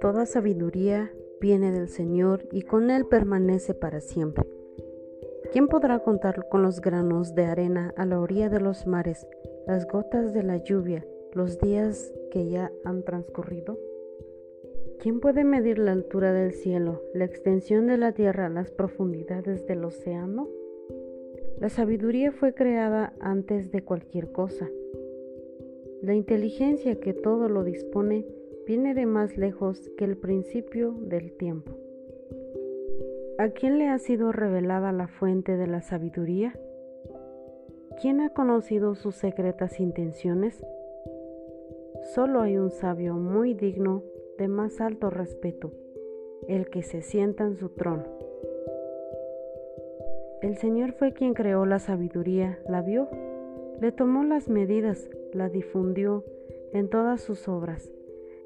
Toda sabiduría viene del Señor y con Él permanece para siempre. ¿Quién podrá contar con los granos de arena a la orilla de los mares, las gotas de la lluvia, los días que ya han transcurrido? ¿Quién puede medir la altura del cielo, la extensión de la tierra, las profundidades del océano? La sabiduría fue creada antes de cualquier cosa. La inteligencia que todo lo dispone viene de más lejos que el principio del tiempo. ¿A quién le ha sido revelada la fuente de la sabiduría? ¿Quién ha conocido sus secretas intenciones? Solo hay un sabio muy digno de más alto respeto, el que se sienta en su trono. El Señor fue quien creó la sabiduría, la vio, le tomó las medidas, la difundió en todas sus obras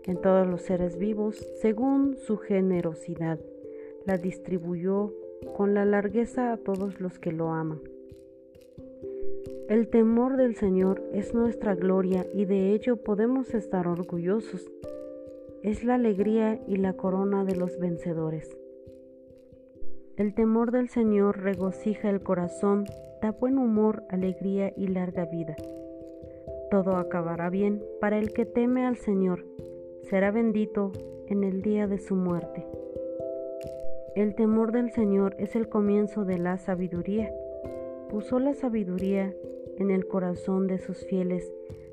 en todos los seres vivos según su generosidad. La distribuyó con la largueza a todos los que lo aman. El temor del Señor es nuestra gloria y de ello podemos estar orgullosos. Es la alegría y la corona de los vencedores. El temor del Señor regocija el corazón, da buen humor, alegría y larga vida. Todo acabará bien para el que teme al Señor será bendito en el día de su muerte. El temor del Señor es el comienzo de la sabiduría. Puso la sabiduría en el corazón de sus fieles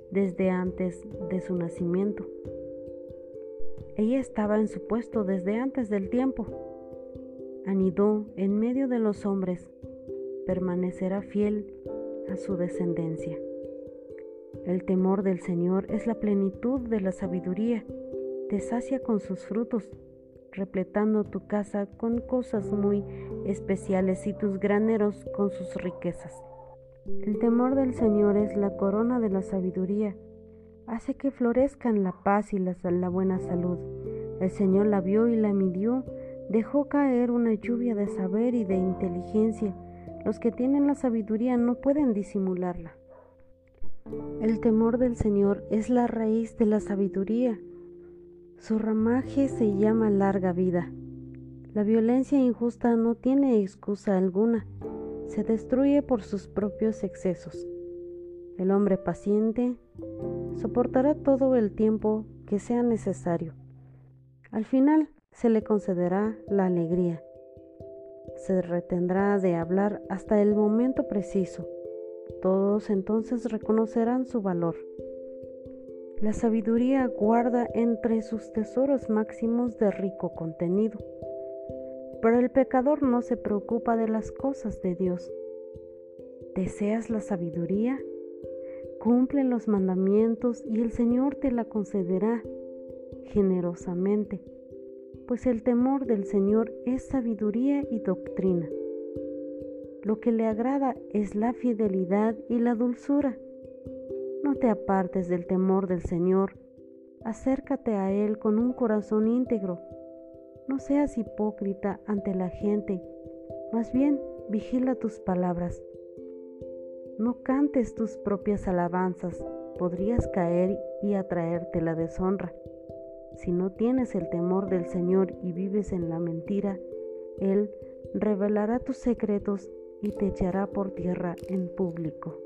desde antes de su nacimiento. Ella estaba en su puesto desde antes del tiempo. Anidó en medio de los hombres, permanecerá fiel a su descendencia. El temor del Señor es la plenitud de la sabiduría te sacia con sus frutos, repletando tu casa con cosas muy especiales y tus graneros con sus riquezas. El temor del Señor es la corona de la sabiduría, hace que florezcan la paz y la, la buena salud. El Señor la vio y la midió, dejó caer una lluvia de saber y de inteligencia. Los que tienen la sabiduría no pueden disimularla. El temor del Señor es la raíz de la sabiduría su ramaje se llama larga vida. La violencia injusta no tiene excusa alguna, se destruye por sus propios excesos. El hombre paciente soportará todo el tiempo que sea necesario. Al final se le concederá la alegría. Se retendrá de hablar hasta el momento preciso. Todos entonces reconocerán su valor. La sabiduría guarda entre sus tesoros máximos de rico contenido, pero el pecador no se preocupa de las cosas de Dios. ¿Deseas la sabiduría? Cumple los mandamientos y el Señor te la concederá generosamente, pues el temor del Señor es sabiduría y doctrina. Lo que le agrada es la fidelidad y la dulzura no te apartes del temor del Señor, acércate a Él con un corazón íntegro. No seas hipócrita ante la gente, más bien vigila tus palabras. No cantes tus propias alabanzas, podrías caer y atraerte la deshonra. Si no tienes el temor del Señor y vives en la mentira, Él revelará tus secretos y te echará por tierra en público.